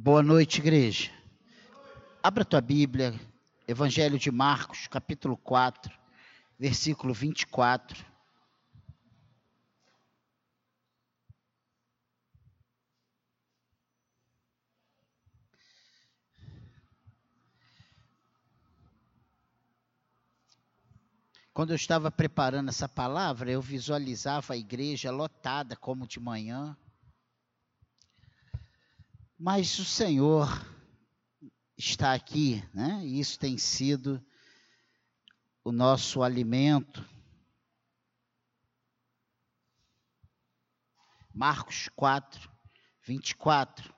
Boa noite, igreja. Abra tua Bíblia, Evangelho de Marcos, capítulo 4, versículo 24. Quando eu estava preparando essa palavra, eu visualizava a igreja lotada como de manhã. Mas o Senhor está aqui, né? E isso tem sido o nosso alimento. Marcos 4, 24.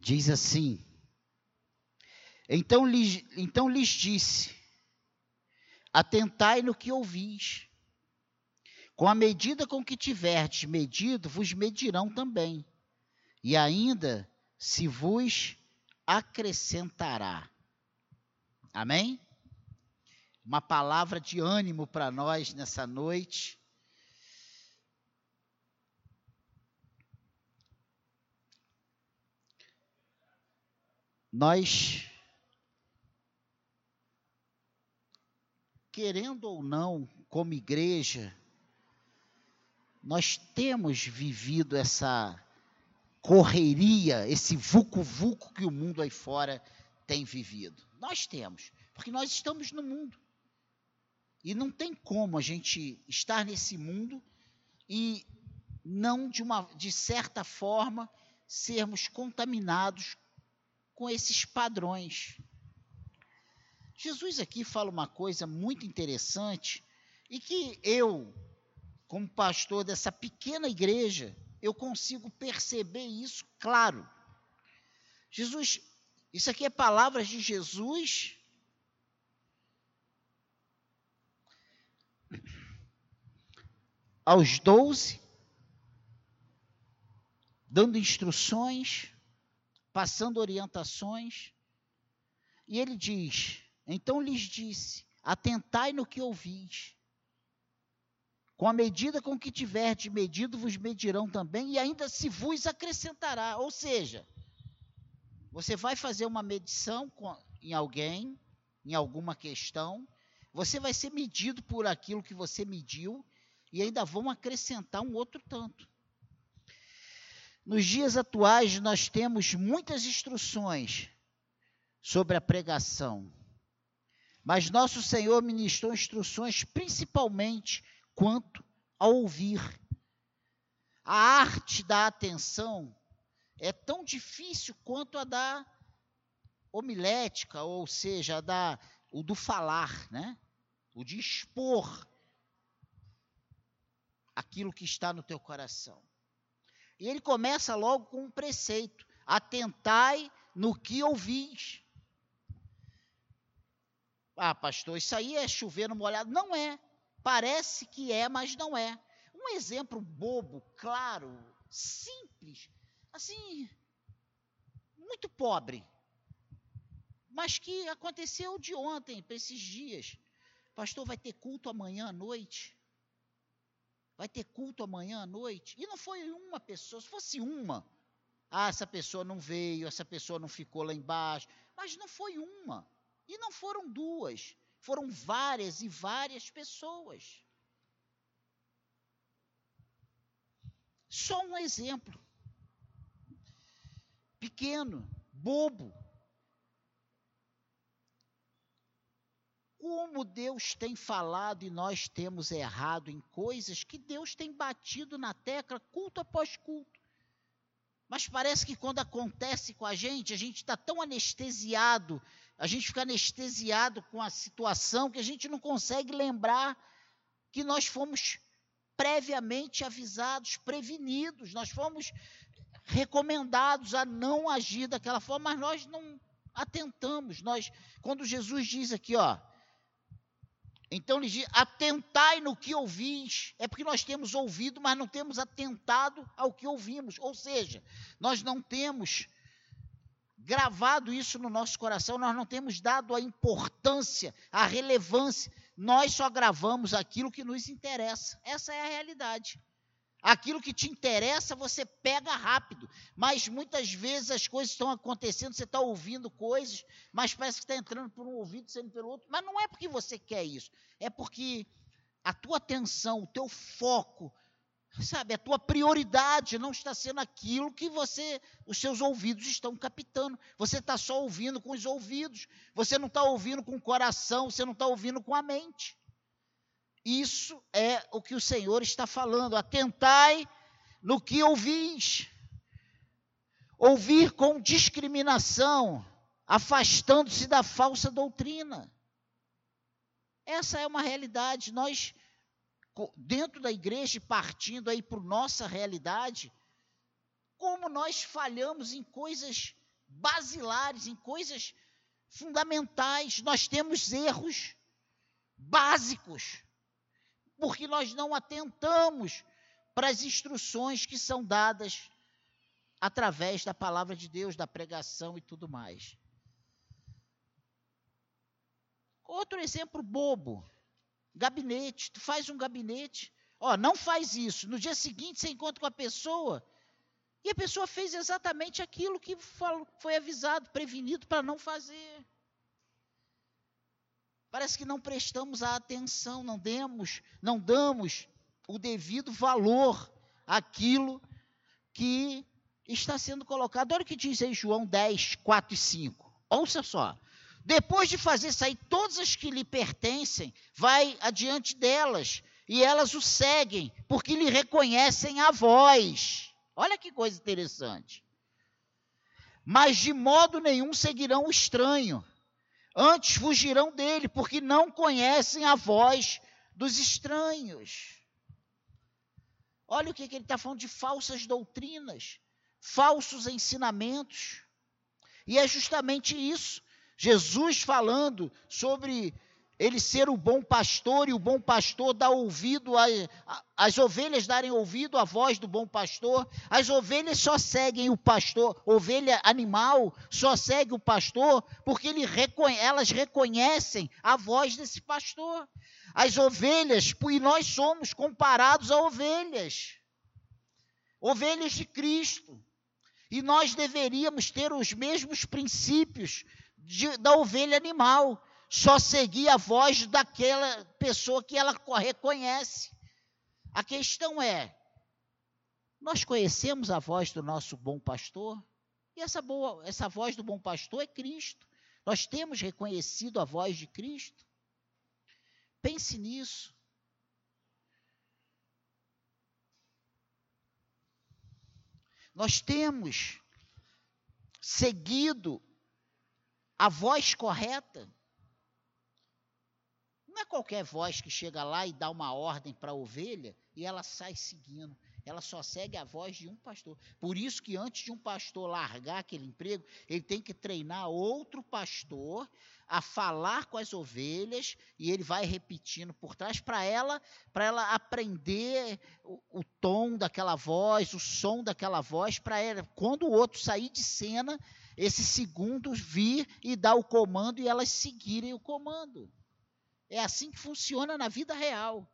Diz assim: Então lhes, então lhes disse: Atentai no que ouvis. Com a medida com que tiverdes medido, vos medirão também. E ainda se vos acrescentará. Amém? Uma palavra de ânimo para nós nessa noite. nós, querendo ou não, como igreja, nós temos vivido essa correria, esse vucu-vucu que o mundo aí fora tem vivido. Nós temos, porque nós estamos no mundo. E não tem como a gente estar nesse mundo e não de uma de certa forma sermos contaminados com esses padrões. Jesus aqui fala uma coisa muito interessante e que eu, como pastor dessa pequena igreja, eu consigo perceber isso claro. Jesus, isso aqui é palavras de Jesus aos doze, dando instruções passando orientações. E ele diz: Então lhes disse: Atentai no que ouvis. Com a medida com que tiverdes medido, vos medirão também, e ainda se vos acrescentará. Ou seja, você vai fazer uma medição em alguém, em alguma questão, você vai ser medido por aquilo que você mediu, e ainda vão acrescentar um outro tanto. Nos dias atuais, nós temos muitas instruções sobre a pregação, mas nosso Senhor ministrou instruções principalmente quanto a ouvir. A arte da atenção é tão difícil quanto a da homilética, ou seja, a da, o do falar, né? o de expor aquilo que está no teu coração. E ele começa logo com um preceito: atentai no que ouvis. Ah, pastor, isso aí é chover no molhado. Não é. Parece que é, mas não é. Um exemplo bobo, claro, simples, assim, muito pobre, mas que aconteceu de ontem, para esses dias. Pastor, vai ter culto amanhã à noite? Vai ter culto amanhã à noite? E não foi uma pessoa, se fosse uma. Ah, essa pessoa não veio, essa pessoa não ficou lá embaixo. Mas não foi uma. E não foram duas. Foram várias e várias pessoas. Só um exemplo. Pequeno, bobo, como Deus tem falado e nós temos errado em coisas que Deus tem batido na tecla culto após culto. Mas parece que quando acontece com a gente, a gente está tão anestesiado, a gente fica anestesiado com a situação que a gente não consegue lembrar que nós fomos previamente avisados, prevenidos, nós fomos recomendados a não agir daquela forma, mas nós não atentamos. Nós, quando Jesus diz aqui, ó, então ele diz: atentai no que ouvis. É porque nós temos ouvido, mas não temos atentado ao que ouvimos. Ou seja, nós não temos gravado isso no nosso coração, nós não temos dado a importância, a relevância nós só gravamos aquilo que nos interessa. Essa é a realidade. Aquilo que te interessa, você pega rápido. Mas muitas vezes as coisas estão acontecendo, você está ouvindo coisas, mas parece que está entrando por um ouvido, saindo pelo outro. Mas não é porque você quer isso. É porque a tua atenção, o teu foco, sabe, a tua prioridade não está sendo aquilo que você, os seus ouvidos estão captando. Você está só ouvindo com os ouvidos. Você não está ouvindo com o coração, você não está ouvindo com a mente. Isso é o que o Senhor está falando. Atentai no que ouvis. Ouvir com discriminação, afastando-se da falsa doutrina. Essa é uma realidade. Nós, dentro da igreja, partindo aí para nossa realidade, como nós falhamos em coisas basilares, em coisas fundamentais, nós temos erros básicos porque nós não atentamos para as instruções que são dadas através da palavra de Deus, da pregação e tudo mais. Outro exemplo bobo. Gabinete. Tu faz um gabinete. Ó, não faz isso. No dia seguinte você encontra com a pessoa e a pessoa fez exatamente aquilo que foi avisado, prevenido para não fazer. Parece que não prestamos a atenção, não demos, não damos o devido valor àquilo que está sendo colocado. Olha o que diz aí João 10, 4 e 5. Ouça só. Depois de fazer sair todas as que lhe pertencem, vai adiante delas, e elas o seguem, porque lhe reconhecem a voz. Olha que coisa interessante. Mas de modo nenhum seguirão o estranho Antes fugirão dele, porque não conhecem a voz dos estranhos. Olha o que, que ele está falando de falsas doutrinas, falsos ensinamentos. E é justamente isso. Jesus falando sobre ele ser o bom pastor e o bom pastor dá ouvido, a, a, as ovelhas darem ouvido à voz do bom pastor, as ovelhas só seguem o pastor, ovelha animal só segue o pastor porque ele elas reconhecem a voz desse pastor. As ovelhas, e nós somos comparados a ovelhas, ovelhas de Cristo, e nós deveríamos ter os mesmos princípios de, da ovelha animal só seguir a voz daquela pessoa que ela reconhece. A questão é: nós conhecemos a voz do nosso bom pastor? E essa, boa, essa voz do bom pastor é Cristo. Nós temos reconhecido a voz de Cristo? Pense nisso. Nós temos seguido a voz correta. Não é qualquer voz que chega lá e dá uma ordem para a ovelha e ela sai seguindo. Ela só segue a voz de um pastor. Por isso que antes de um pastor largar aquele emprego, ele tem que treinar outro pastor a falar com as ovelhas e ele vai repetindo por trás para ela, para ela aprender o, o, tom daquela voz, o som daquela voz, para ela, quando o outro sair de cena, esse segundo vir e dar o comando e elas seguirem o comando. É assim que funciona na vida real.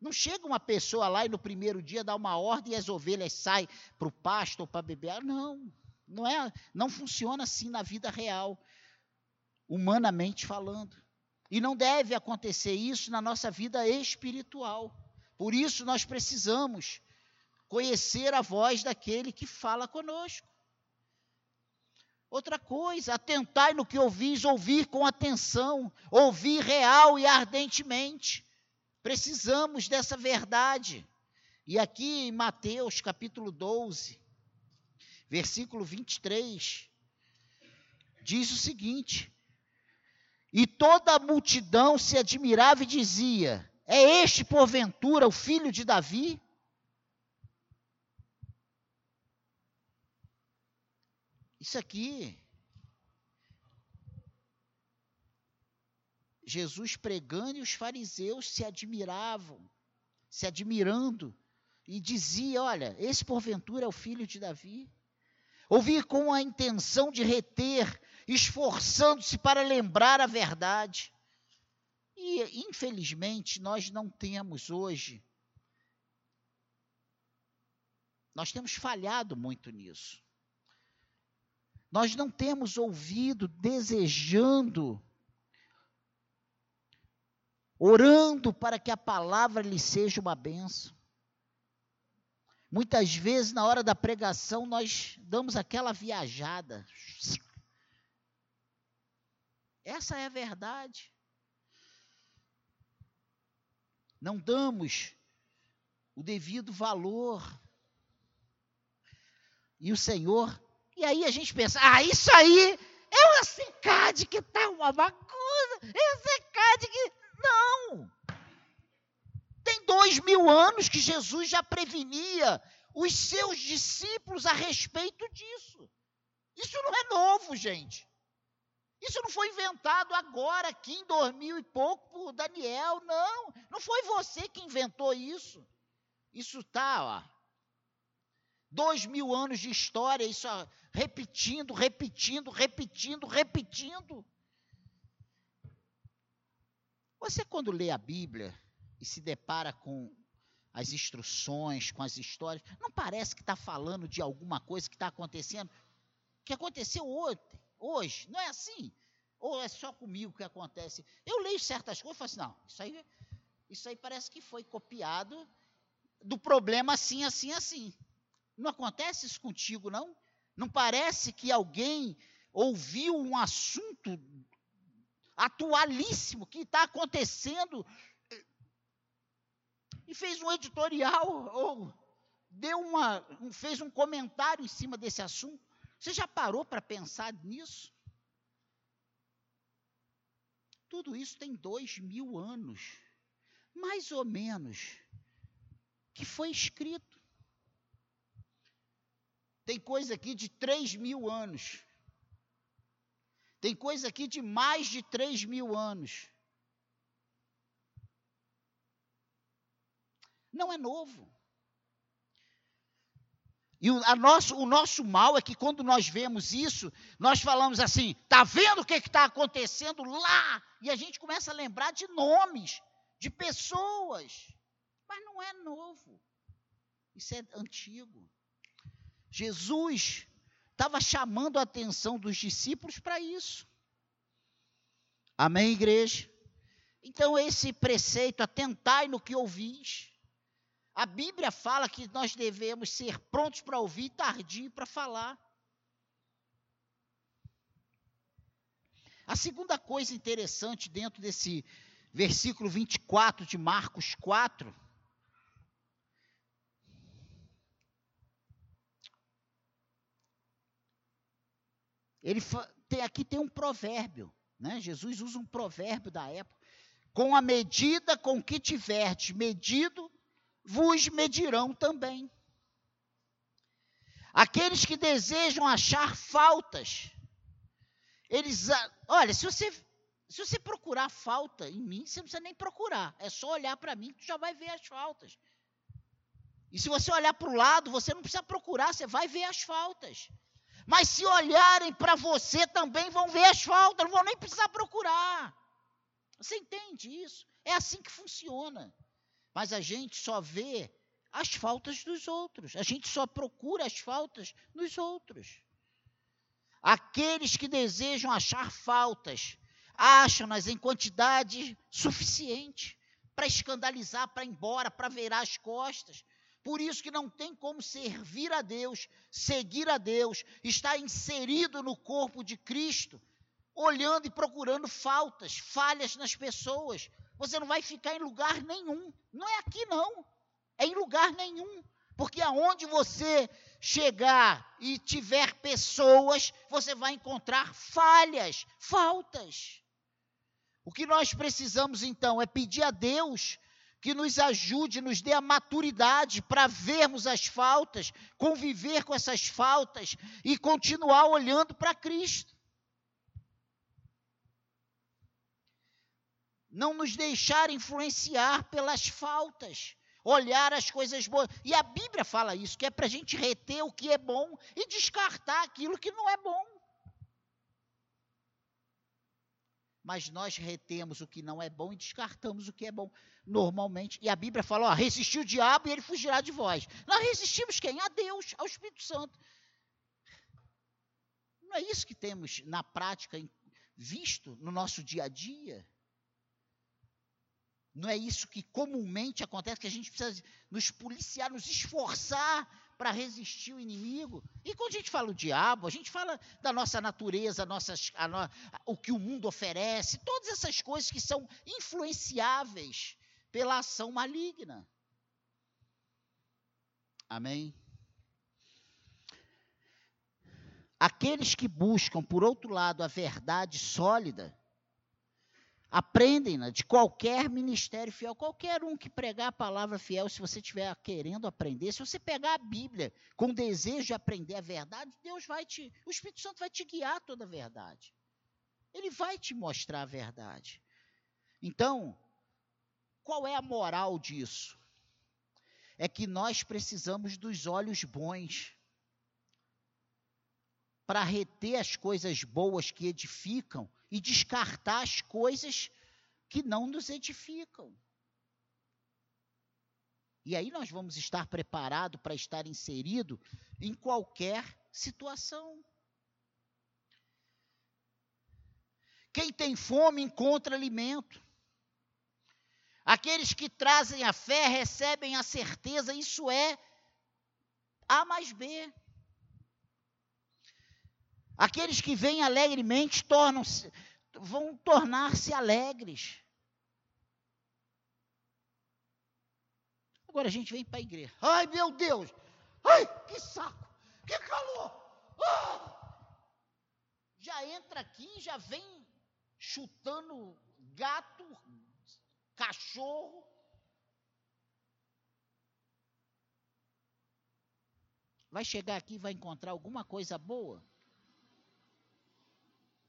Não chega uma pessoa lá e no primeiro dia dá uma ordem e as ovelhas saem para o pasto ou para beber. Ah, não, não é, não funciona assim na vida real, humanamente falando. E não deve acontecer isso na nossa vida espiritual. Por isso nós precisamos conhecer a voz daquele que fala conosco. Outra coisa, atentai no que ouvis, ouvir com atenção, ouvir real e ardentemente. Precisamos dessa verdade. E aqui em Mateus capítulo 12, versículo 23, diz o seguinte: E toda a multidão se admirava e dizia: É este porventura o filho de Davi? Isso aqui, Jesus pregando e os fariseus se admiravam, se admirando, e dizia: Olha, esse porventura é o filho de Davi. Ouvir com a intenção de reter, esforçando-se para lembrar a verdade. E, infelizmente, nós não temos hoje. Nós temos falhado muito nisso. Nós não temos ouvido desejando, orando para que a palavra lhe seja uma benção. Muitas vezes, na hora da pregação, nós damos aquela viajada. Essa é a verdade. Não damos o devido valor. E o Senhor e aí a gente pensa, ah, isso aí é o secade que está uma bagunça, é o secade que. Não! Tem dois mil anos que Jesus já prevenia os seus discípulos a respeito disso. Isso não é novo, gente. Isso não foi inventado agora, aqui em 2000 e pouco, por Daniel, não. Não foi você que inventou isso. Isso está, ó, Dois mil anos de história, isso repetindo, repetindo, repetindo, repetindo. Você, quando lê a Bíblia e se depara com as instruções, com as histórias, não parece que está falando de alguma coisa que está acontecendo, que aconteceu ontem, hoje, não é assim? Ou é só comigo que acontece? Eu leio certas coisas e falo assim, não, isso aí, isso aí parece que foi copiado do problema assim, assim, assim. Não acontece isso contigo, não? Não parece que alguém ouviu um assunto atualíssimo que está acontecendo e fez um editorial ou deu uma, fez um comentário em cima desse assunto? Você já parou para pensar nisso? Tudo isso tem dois mil anos, mais ou menos, que foi escrito. Tem coisa aqui de 3 mil anos. Tem coisa aqui de mais de 3 mil anos. Não é novo. E o, nosso, o nosso mal é que quando nós vemos isso, nós falamos assim: está vendo o que está acontecendo lá? E a gente começa a lembrar de nomes, de pessoas. Mas não é novo. Isso é antigo. Jesus estava chamando a atenção dos discípulos para isso. Amém, igreja? Então, esse preceito, atentai no que ouvis. A Bíblia fala que nós devemos ser prontos para ouvir e tardio para falar. A segunda coisa interessante dentro desse versículo 24 de Marcos 4 Ele tem, aqui tem um provérbio, né? Jesus usa um provérbio da época. Com a medida com que tiverdes medido, vos medirão também. Aqueles que desejam achar faltas, eles, olha, se você se você procurar falta em mim, você não precisa nem procurar, é só olhar para mim que tu já vai ver as faltas. E se você olhar para o lado, você não precisa procurar, você vai ver as faltas. Mas se olharem para você também vão ver as faltas, não vão nem precisar procurar. Você entende isso? É assim que funciona. Mas a gente só vê as faltas dos outros. A gente só procura as faltas nos outros. Aqueles que desejam achar faltas, acham-nas em quantidade suficiente para escandalizar, para ir embora, para virar as costas, por isso que não tem como servir a Deus, seguir a Deus, estar inserido no corpo de Cristo, olhando e procurando faltas, falhas nas pessoas. Você não vai ficar em lugar nenhum. Não é aqui não. É em lugar nenhum. Porque aonde você chegar e tiver pessoas, você vai encontrar falhas, faltas. O que nós precisamos então é pedir a Deus que nos ajude, nos dê a maturidade para vermos as faltas, conviver com essas faltas e continuar olhando para Cristo. Não nos deixar influenciar pelas faltas, olhar as coisas boas. E a Bíblia fala isso, que é para a gente reter o que é bom e descartar aquilo que não é bom. Mas nós retemos o que não é bom e descartamos o que é bom normalmente. E a Bíblia fala: ó, resistiu o diabo e ele fugirá de vós. Nós resistimos quem? A Deus, ao Espírito Santo. Não é isso que temos na prática visto no nosso dia a dia? Não é isso que comumente acontece, que a gente precisa nos policiar, nos esforçar para resistir o inimigo. E quando a gente fala o diabo, a gente fala da nossa natureza, nossas, a no, o que o mundo oferece, todas essas coisas que são influenciáveis pela ação maligna. Amém? Aqueles que buscam, por outro lado, a verdade sólida, aprendem-na de qualquer ministério fiel, qualquer um que pregar a palavra fiel, se você estiver querendo aprender, se você pegar a Bíblia com desejo de aprender a verdade, Deus vai te, o Espírito Santo vai te guiar toda a verdade. Ele vai te mostrar a verdade. Então, qual é a moral disso? É que nós precisamos dos olhos bons para reter as coisas boas que edificam e descartar as coisas que não nos edificam. E aí nós vamos estar preparados para estar inserido em qualquer situação. Quem tem fome encontra alimento. Aqueles que trazem a fé recebem a certeza, isso é A mais B. Aqueles que vêm alegremente tornam-se, vão tornar-se alegres. Agora a gente vem para a igreja. Ai, meu Deus! Ai, que saco! Que calor! Ah! Já entra aqui, já vem chutando gato, cachorro. Vai chegar aqui e vai encontrar alguma coisa boa?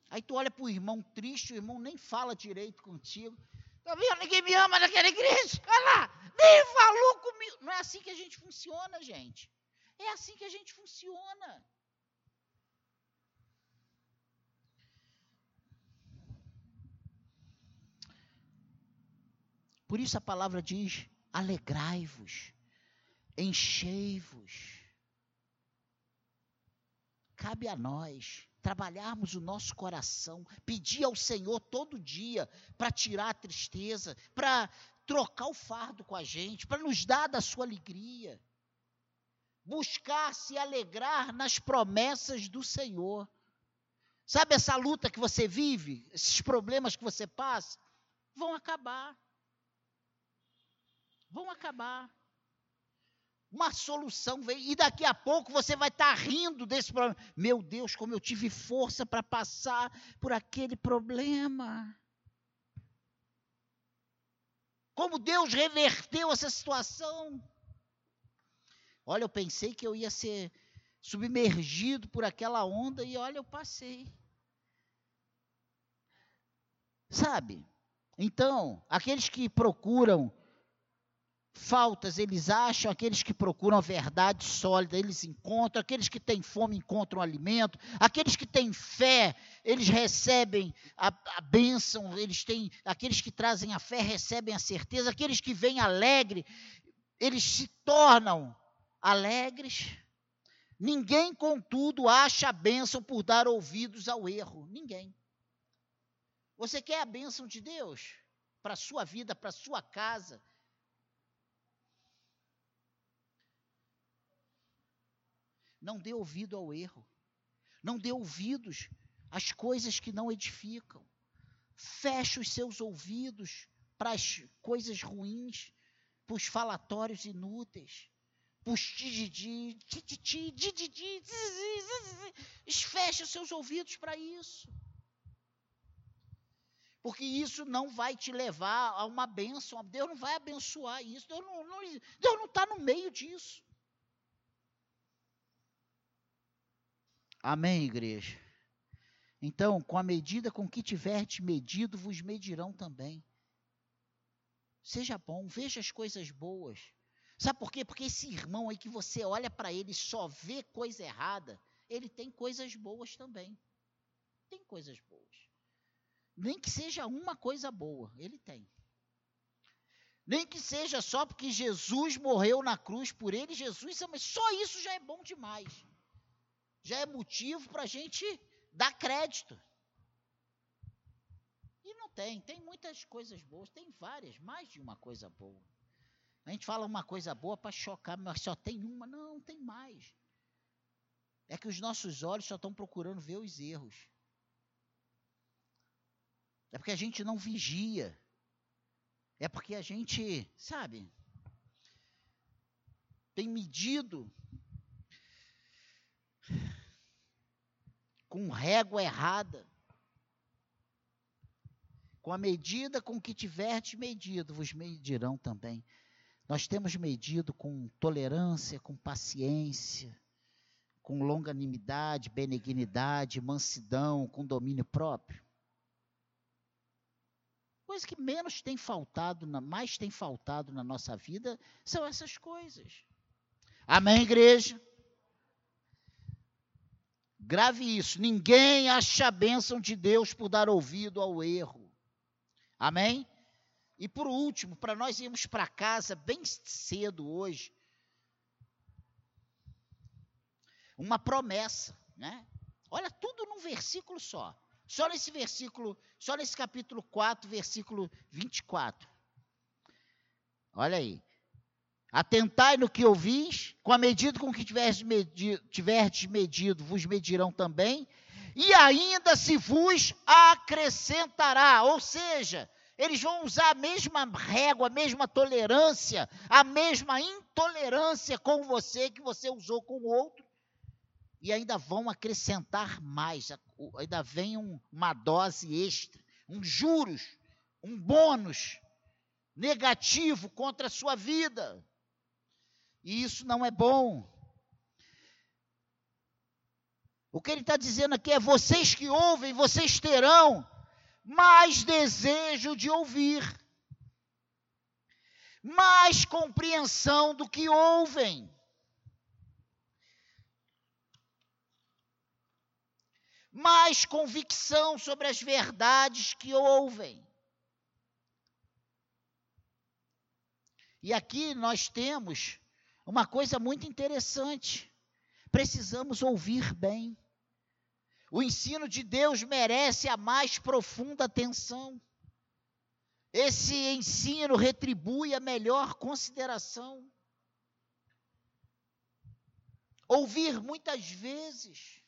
Aí tu olha para o irmão triste, o irmão nem fala direito contigo. Tá vendo? Ninguém me ama naquela igreja. Olha lá, nem falou comigo. Não é assim que a gente funciona, gente. É assim que a gente funciona. Por isso a palavra diz: alegrai-vos, enchei-vos. Cabe a nós trabalharmos o nosso coração, pedir ao Senhor todo dia para tirar a tristeza, para trocar o fardo com a gente, para nos dar da sua alegria. Buscar se alegrar nas promessas do Senhor. Sabe essa luta que você vive, esses problemas que você passa, vão acabar. Vão acabar uma solução vem, e daqui a pouco você vai estar tá rindo desse problema. Meu Deus, como eu tive força para passar por aquele problema. Como Deus reverteu essa situação. Olha, eu pensei que eu ia ser submergido por aquela onda e olha, eu passei. Sabe? Então, aqueles que procuram faltas eles acham, aqueles que procuram a verdade sólida eles encontram, aqueles que têm fome encontram alimento, aqueles que têm fé eles recebem a, a bênção, eles têm, aqueles que trazem a fé recebem a certeza, aqueles que vêm alegre eles se tornam alegres. Ninguém, contudo, acha a bênção por dar ouvidos ao erro. Ninguém. Você quer a bênção de Deus para a sua vida, para a sua casa? Não dê ouvido ao erro. Não dê ouvidos às coisas que não edificam. Feche os seus ouvidos para as coisas ruins, para os falatórios inúteis, para os tijidi, feche os seus ouvidos para isso. Porque isso não vai te levar a uma bênção. Deus não vai abençoar isso. Deus não está no meio disso. Amém, igreja? Então, com a medida com que tiverdes medido, vos medirão também. Seja bom, veja as coisas boas. Sabe por quê? Porque esse irmão aí que você olha para ele e só vê coisa errada, ele tem coisas boas também. Tem coisas boas. Nem que seja uma coisa boa, ele tem. Nem que seja só porque Jesus morreu na cruz por ele, Jesus, mas só isso já é bom demais. Já é motivo para a gente dar crédito. E não tem, tem muitas coisas boas, tem várias, mais de uma coisa boa. A gente fala uma coisa boa para chocar, mas só tem uma, não, tem mais. É que os nossos olhos só estão procurando ver os erros. É porque a gente não vigia. É porque a gente, sabe, tem medido com régua errada. Com a medida com que tiverdes medido, vos medirão também. Nós temos medido com tolerância, com paciência, com longanimidade, benignidade, mansidão, com domínio próprio. Coisa que menos tem faltado, mais tem faltado na nossa vida são essas coisas. Amém, igreja? Grave isso. Ninguém acha a bênção de Deus por dar ouvido ao erro. Amém? E por último, para nós irmos para casa bem cedo hoje, uma promessa, né? Olha tudo num versículo só. Só nesse versículo, só nesse capítulo 4, versículo 24. Olha aí. Atentai no que ouvis, com a medida com que tiverdes medido, tiverdes medido, vos medirão também, e ainda se vos acrescentará. Ou seja, eles vão usar a mesma régua, a mesma tolerância, a mesma intolerância com você que você usou com o outro, e ainda vão acrescentar mais, ainda vem um, uma dose extra, um juros, um bônus negativo contra a sua vida. E isso não é bom. O que ele está dizendo aqui é: vocês que ouvem, vocês terão mais desejo de ouvir, mais compreensão do que ouvem. mais convicção sobre as verdades que ouvem. E aqui nós temos uma coisa muito interessante. Precisamos ouvir bem. O ensino de Deus merece a mais profunda atenção. Esse ensino retribui a melhor consideração. Ouvir muitas vezes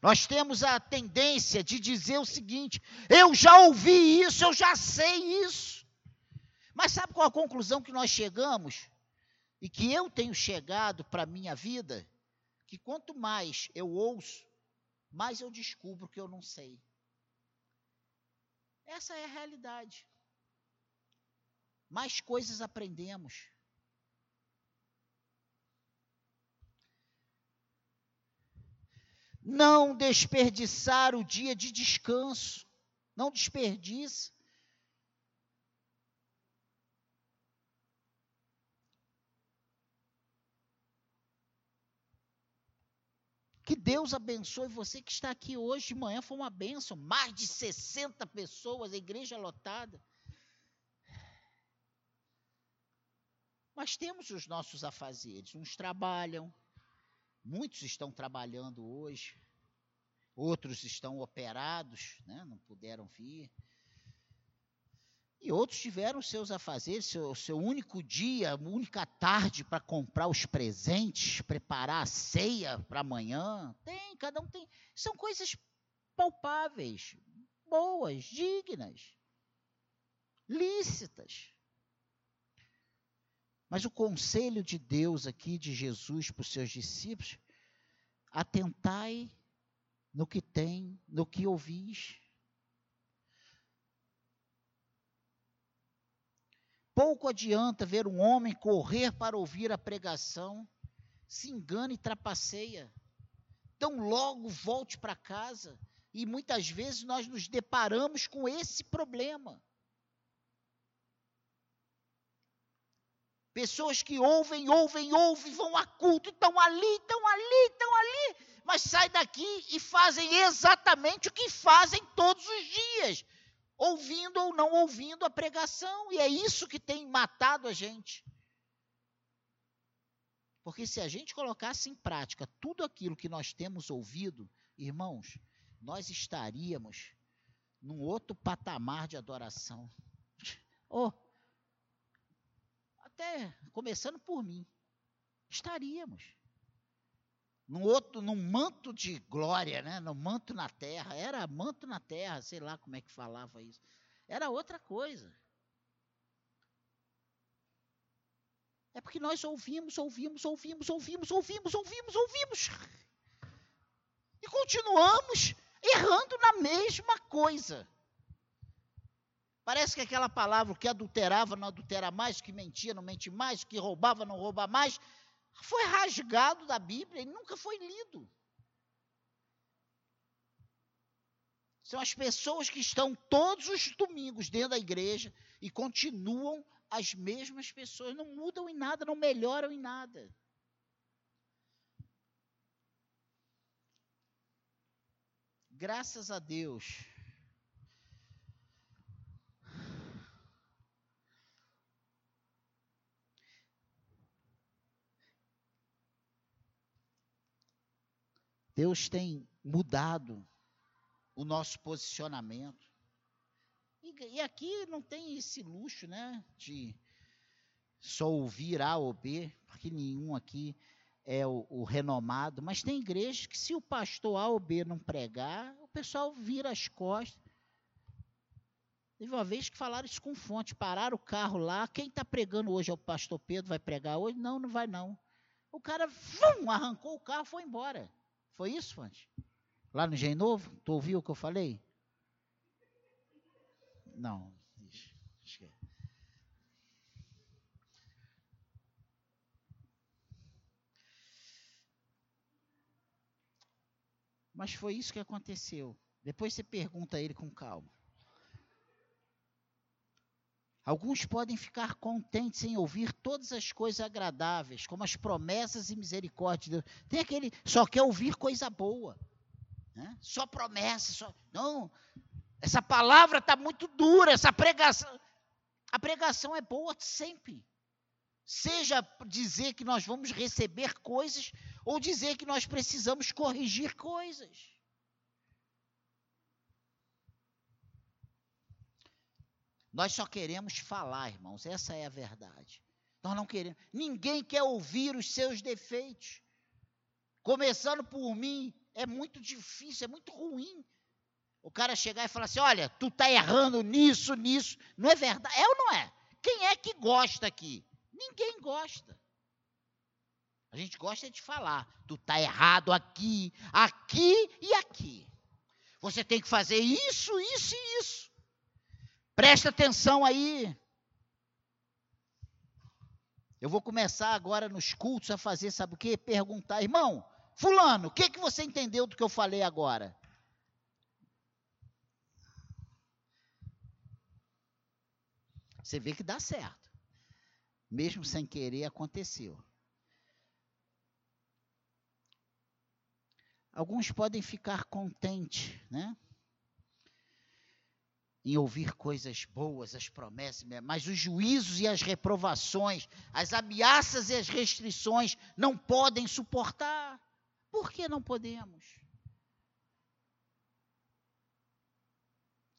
nós temos a tendência de dizer o seguinte: eu já ouvi isso, eu já sei isso. Mas sabe qual a conclusão que nós chegamos? E que eu tenho chegado para a minha vida? Que quanto mais eu ouço, mais eu descubro que eu não sei. Essa é a realidade. Mais coisas aprendemos. não desperdiçar o dia de descanso. Não desperdice. Que Deus abençoe você que está aqui hoje de manhã. Foi uma bênção. Mais de 60 pessoas, a igreja lotada. Mas temos os nossos afazeres. Uns trabalham, Muitos estão trabalhando hoje, outros estão operados, né, não puderam vir. E outros tiveram seus afazeres, seu, seu único dia, única tarde para comprar os presentes, preparar a ceia para amanhã. Tem, cada um tem. São coisas palpáveis, boas, dignas, lícitas. Mas o conselho de Deus aqui, de Jesus para os seus discípulos, atentai no que tem, no que ouvis. Pouco adianta ver um homem correr para ouvir a pregação, se engana e trapaceia. Então logo volte para casa. E muitas vezes nós nos deparamos com esse problema. Pessoas que ouvem, ouvem, ouvem, vão a culto, estão ali, estão ali, estão ali, mas saem daqui e fazem exatamente o que fazem todos os dias, ouvindo ou não ouvindo a pregação, e é isso que tem matado a gente. Porque se a gente colocasse em prática tudo aquilo que nós temos ouvido, irmãos, nós estaríamos num outro patamar de adoração. Oh, até começando por mim, estaríamos num outro, num manto de glória, né? No manto na terra, era manto na terra, sei lá como é que falava isso. Era outra coisa. É porque nós ouvimos, ouvimos, ouvimos, ouvimos, ouvimos, ouvimos, ouvimos. E continuamos errando na mesma coisa. Parece que aquela palavra que adulterava não adultera mais, que mentia não mente mais, que roubava não rouba mais, foi rasgado da Bíblia e nunca foi lido. São as pessoas que estão todos os domingos dentro da igreja e continuam as mesmas pessoas, não mudam em nada, não melhoram em nada. Graças a Deus. Deus tem mudado o nosso posicionamento. E, e, aqui não tem esse luxo, né, de só ouvir A ou B, porque nenhum aqui é o, o, renomado, mas tem igrejas que se o pastor A ou B não pregar, o pessoal vira as costas. Teve uma vez que falaram isso com fonte, pararam o carro lá, quem está pregando hoje é o pastor Pedro, vai pregar hoje? Não, não vai não. O cara vum, arrancou o carro e foi embora. Foi isso, fonte? Lá no Engenho Novo? Tu ouviu o que eu falei? Não, Mas foi isso que aconteceu. Depois você pergunta a ele com calma. Alguns podem ficar contentes em ouvir todas as coisas agradáveis, como as promessas e misericórdia de Deus. Tem aquele só quer ouvir coisa boa, né? só promessa, só não. Essa palavra está muito dura, essa pregação. A pregação é boa sempre. Seja dizer que nós vamos receber coisas, ou dizer que nós precisamos corrigir coisas. Nós só queremos falar, irmãos, essa é a verdade. Nós não queremos. Ninguém quer ouvir os seus defeitos. Começando por mim, é muito difícil, é muito ruim. O cara chegar e falar assim: olha, tu está errando nisso, nisso. Não é verdade? É ou não é? Quem é que gosta aqui? Ninguém gosta. A gente gosta de falar, tu está errado aqui, aqui e aqui. Você tem que fazer isso, isso e isso. Presta atenção aí. Eu vou começar agora nos cultos a fazer, sabe o quê? Perguntar, irmão, fulano, o que, que você entendeu do que eu falei agora? Você vê que dá certo mesmo sem querer, aconteceu. Alguns podem ficar contentes, né? Em ouvir coisas boas, as promessas, mas os juízos e as reprovações, as ameaças e as restrições não podem suportar. Por que não podemos?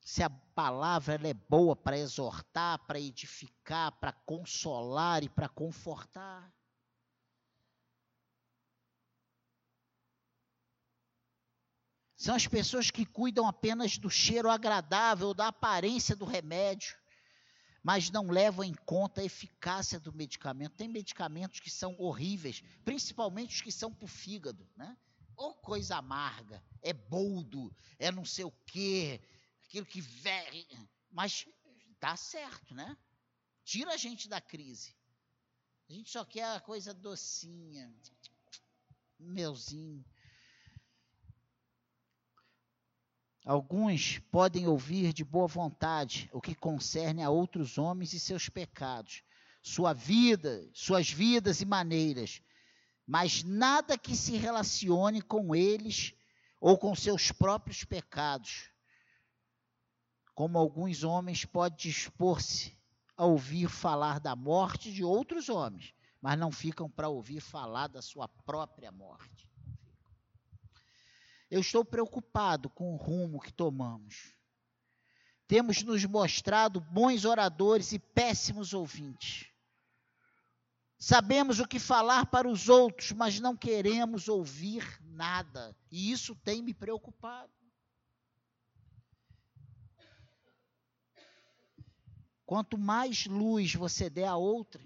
se a palavra é boa para exortar, para edificar, para consolar e para confortar. São as pessoas que cuidam apenas do cheiro agradável, da aparência do remédio, mas não levam em conta a eficácia do medicamento. Tem medicamentos que são horríveis, principalmente os que são para o fígado, né? Ou coisa amarga, é boldo, é não sei o quê, aquilo que vem, mas dá certo, né? Tira a gente da crise. A gente só quer a coisa docinha, melzinho. Alguns podem ouvir de boa vontade o que concerne a outros homens e seus pecados, sua vida, suas vidas e maneiras, mas nada que se relacione com eles ou com seus próprios pecados. Como alguns homens podem dispor-se a ouvir falar da morte de outros homens, mas não ficam para ouvir falar da sua própria morte. Eu estou preocupado com o rumo que tomamos. Temos nos mostrado bons oradores e péssimos ouvintes. Sabemos o que falar para os outros, mas não queremos ouvir nada. E isso tem me preocupado. Quanto mais luz você der a outra,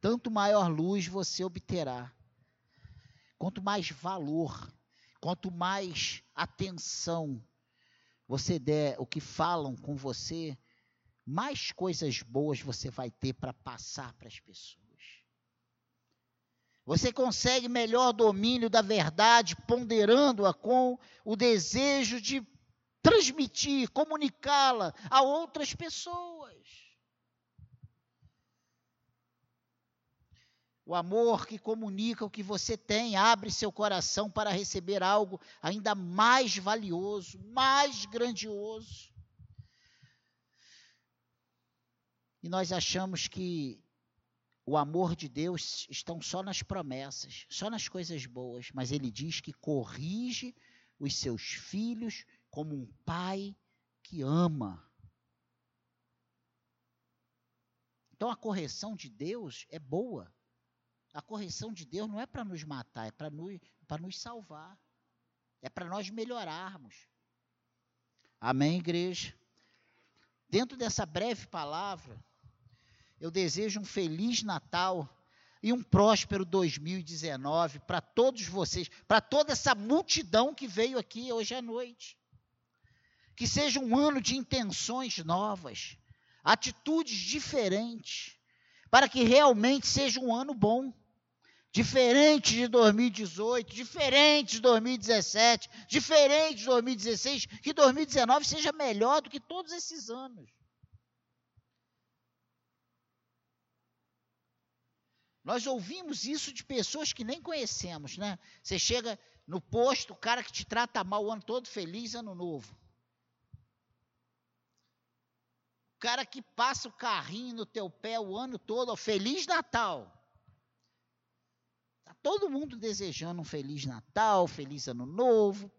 tanto maior luz você obterá. Quanto mais valor, quanto mais atenção você der o que falam com você, mais coisas boas você vai ter para passar para as pessoas. Você consegue melhor domínio da verdade, ponderando-a com o desejo de transmitir, comunicá-la a outras pessoas. O amor que comunica o que você tem, abre seu coração para receber algo ainda mais valioso, mais grandioso. E nós achamos que o amor de Deus estão só nas promessas, só nas coisas boas, mas ele diz que corrige os seus filhos como um pai que ama. Então a correção de Deus é boa. A correção de Deus não é para nos matar, é para nos, nos salvar. É para nós melhorarmos. Amém, igreja? Dentro dessa breve palavra, eu desejo um feliz Natal e um próspero 2019 para todos vocês, para toda essa multidão que veio aqui hoje à noite. Que seja um ano de intenções novas, atitudes diferentes, para que realmente seja um ano bom. Diferente de 2018, diferente de 2017, diferente de 2016, que 2019 seja melhor do que todos esses anos. Nós ouvimos isso de pessoas que nem conhecemos, né? Você chega no posto, o cara que te trata mal o ano todo, feliz ano novo. O cara que passa o carrinho no teu pé o ano todo, feliz Natal. Todo mundo desejando um feliz Natal, feliz ano novo.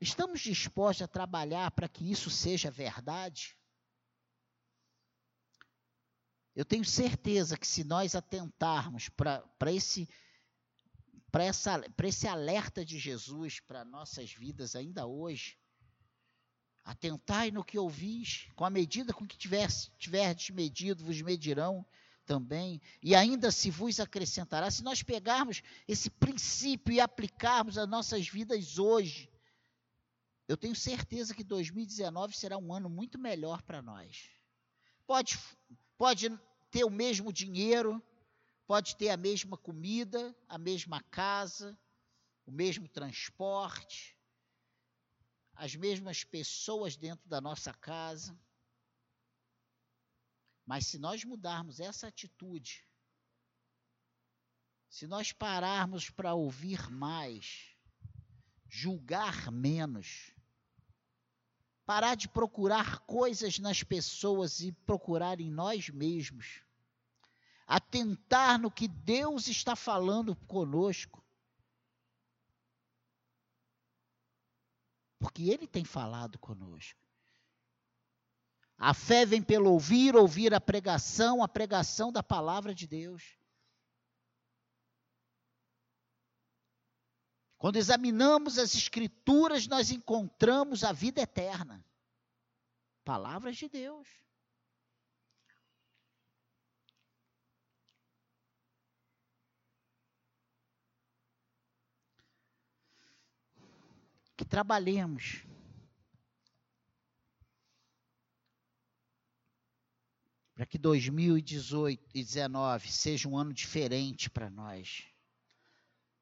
Estamos dispostos a trabalhar para que isso seja verdade? Eu tenho certeza que se nós atentarmos para esse para esse alerta de Jesus para nossas vidas ainda hoje, atentai no que ouvis, com a medida com que tiverdes tiver medido, vos medirão também, e ainda se vos acrescentará. Se nós pegarmos esse princípio e aplicarmos as nossas vidas hoje, eu tenho certeza que 2019 será um ano muito melhor para nós. Pode, pode ter o mesmo dinheiro, pode ter a mesma comida, a mesma casa, o mesmo transporte, as mesmas pessoas dentro da nossa casa. Mas se nós mudarmos essa atitude, se nós pararmos para ouvir mais, julgar menos, parar de procurar coisas nas pessoas e procurar em nós mesmos. Atentar no que Deus está falando conosco. Porque Ele tem falado conosco. A fé vem pelo ouvir, ouvir a pregação, a pregação da palavra de Deus. Quando examinamos as Escrituras, nós encontramos a vida eterna. Palavras de Deus. Que trabalhemos. Para que 2018 e 2019 seja um ano diferente para nós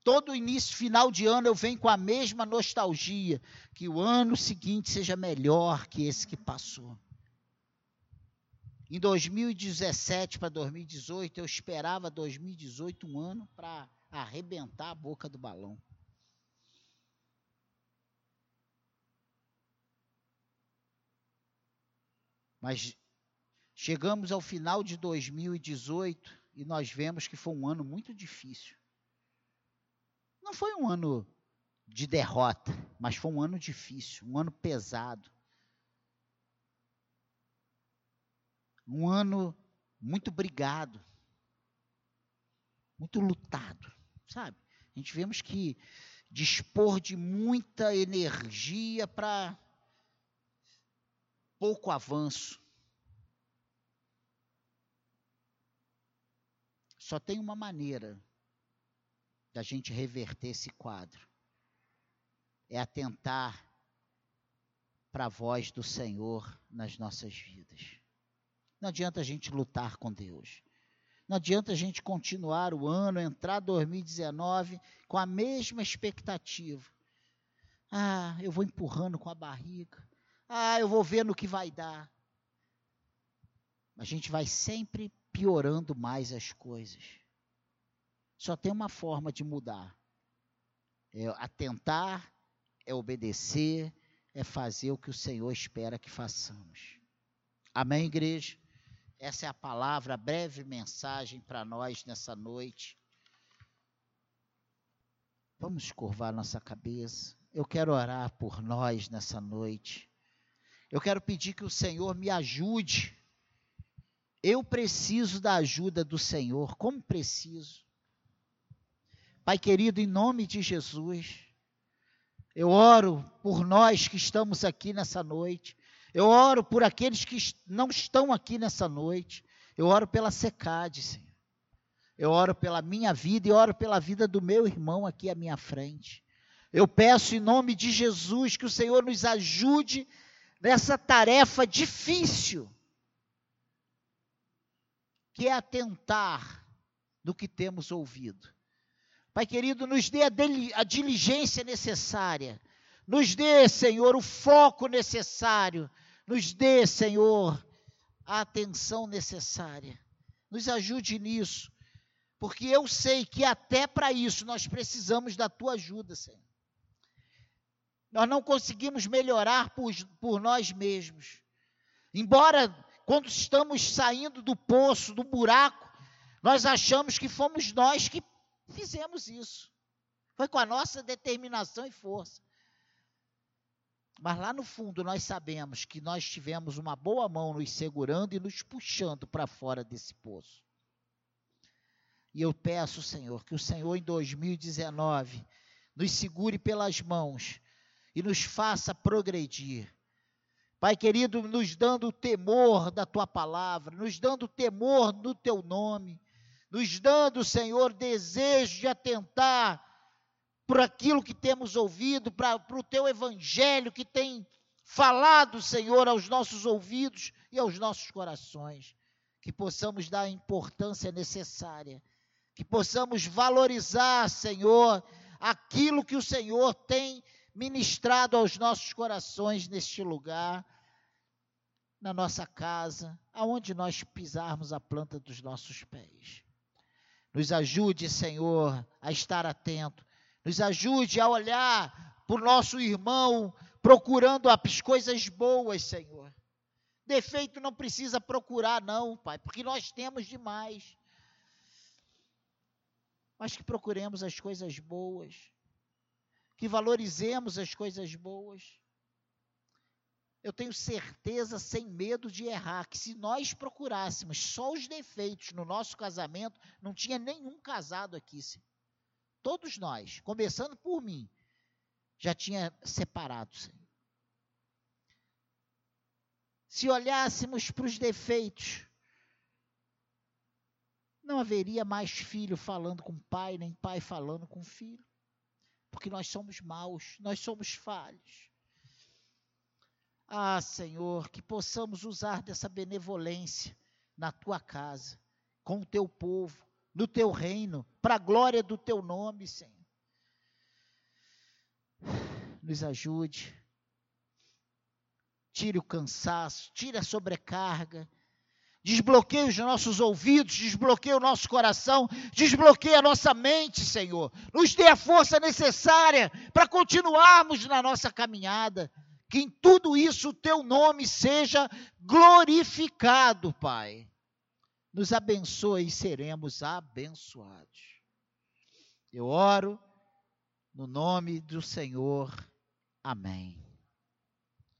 todo início, final de ano, eu venho com a mesma nostalgia, que o ano seguinte seja melhor que esse que passou. Em 2017 para 2018, eu esperava 2018 um ano para arrebentar a boca do balão. Mas chegamos ao final de 2018 e nós vemos que foi um ano muito difícil. Não foi um ano de derrota, mas foi um ano difícil, um ano pesado. Um ano muito brigado, muito lutado, sabe? A gente vemos que dispor de muita energia para pouco avanço. Só tem uma maneira da gente reverter esse quadro. É atentar para a voz do Senhor nas nossas vidas. Não adianta a gente lutar com Deus. Não adianta a gente continuar o ano, entrar 2019 com a mesma expectativa. Ah, eu vou empurrando com a barriga. Ah, eu vou vendo o que vai dar. A gente vai sempre piorando mais as coisas. Só tem uma forma de mudar: é atentar, é obedecer, é fazer o que o Senhor espera que façamos. Amém, igreja? Essa é a palavra, a breve mensagem para nós nessa noite. Vamos curvar nossa cabeça. Eu quero orar por nós nessa noite. Eu quero pedir que o Senhor me ajude. Eu preciso da ajuda do Senhor, como preciso. Pai querido, em nome de Jesus, eu oro por nós que estamos aqui nessa noite. Eu oro por aqueles que não estão aqui nessa noite. Eu oro pela secade, Senhor. Eu oro pela minha vida e oro pela vida do meu irmão aqui à minha frente. Eu peço em nome de Jesus que o Senhor nos ajude nessa tarefa difícil, que é atentar no que temos ouvido. Pai querido, nos dê a, diligência necessária, nos dê, Senhor, o foco necessário, nos dê, Senhor, a atenção necessária. Nos ajude nisso, porque eu sei que até para isso nós precisamos da tua ajuda, Senhor. Nós não conseguimos melhorar por, por nós mesmos. Embora, quando estamos saindo do poço, do buraco, nós achamos que fomos nós que fizemos isso. Foi com a nossa determinação e força. Mas lá no fundo nós sabemos que nós tivemos uma boa mão nos segurando e nos puxando para fora desse poço. E eu peço, Senhor, que o Senhor em 2019 nos segure pelas mãos e nos faça progredir. Pai querido, nos dando o temor da tua palavra, nos dando o temor do teu nome, nos dando, Senhor, desejo de atentar por aquilo que temos ouvido, para o teu evangelho que tem falado, Senhor, aos nossos ouvidos e aos nossos corações. Que possamos dar a importância necessária, que possamos valorizar, Senhor, aquilo que o Senhor tem ministrado aos nossos corações neste lugar, na nossa casa, aonde nós pisarmos a planta dos nossos pés. Nos ajude, Senhor, a estar atento. Nos ajude a olhar para o nosso irmão, procurando as coisas boas, Senhor. Defeito não precisa procurar, não, Pai, porque nós temos demais. Mas que procuremos as coisas boas que valorizemos as coisas boas. Eu tenho certeza, sem medo de errar, que se nós procurássemos só os defeitos no nosso casamento, não tinha nenhum casado aqui. Todos nós, começando por mim, já tinha separado. Sim. Se olhássemos para os defeitos, não haveria mais filho falando com pai, nem pai falando com filho porque nós somos maus, nós somos falhos. Ah, Senhor, que possamos usar dessa benevolência na tua casa, com o teu povo, no teu reino, para a glória do teu nome, Senhor. Nos ajude. Tire o cansaço, tire a sobrecarga Desbloqueia os nossos ouvidos, desbloqueia o nosso coração, desbloqueia a nossa mente, Senhor. Nos dê a força necessária para continuarmos na nossa caminhada. Que em tudo isso o teu nome seja glorificado, Pai. Nos abençoe e seremos abençoados. Eu oro no nome do Senhor. Amém.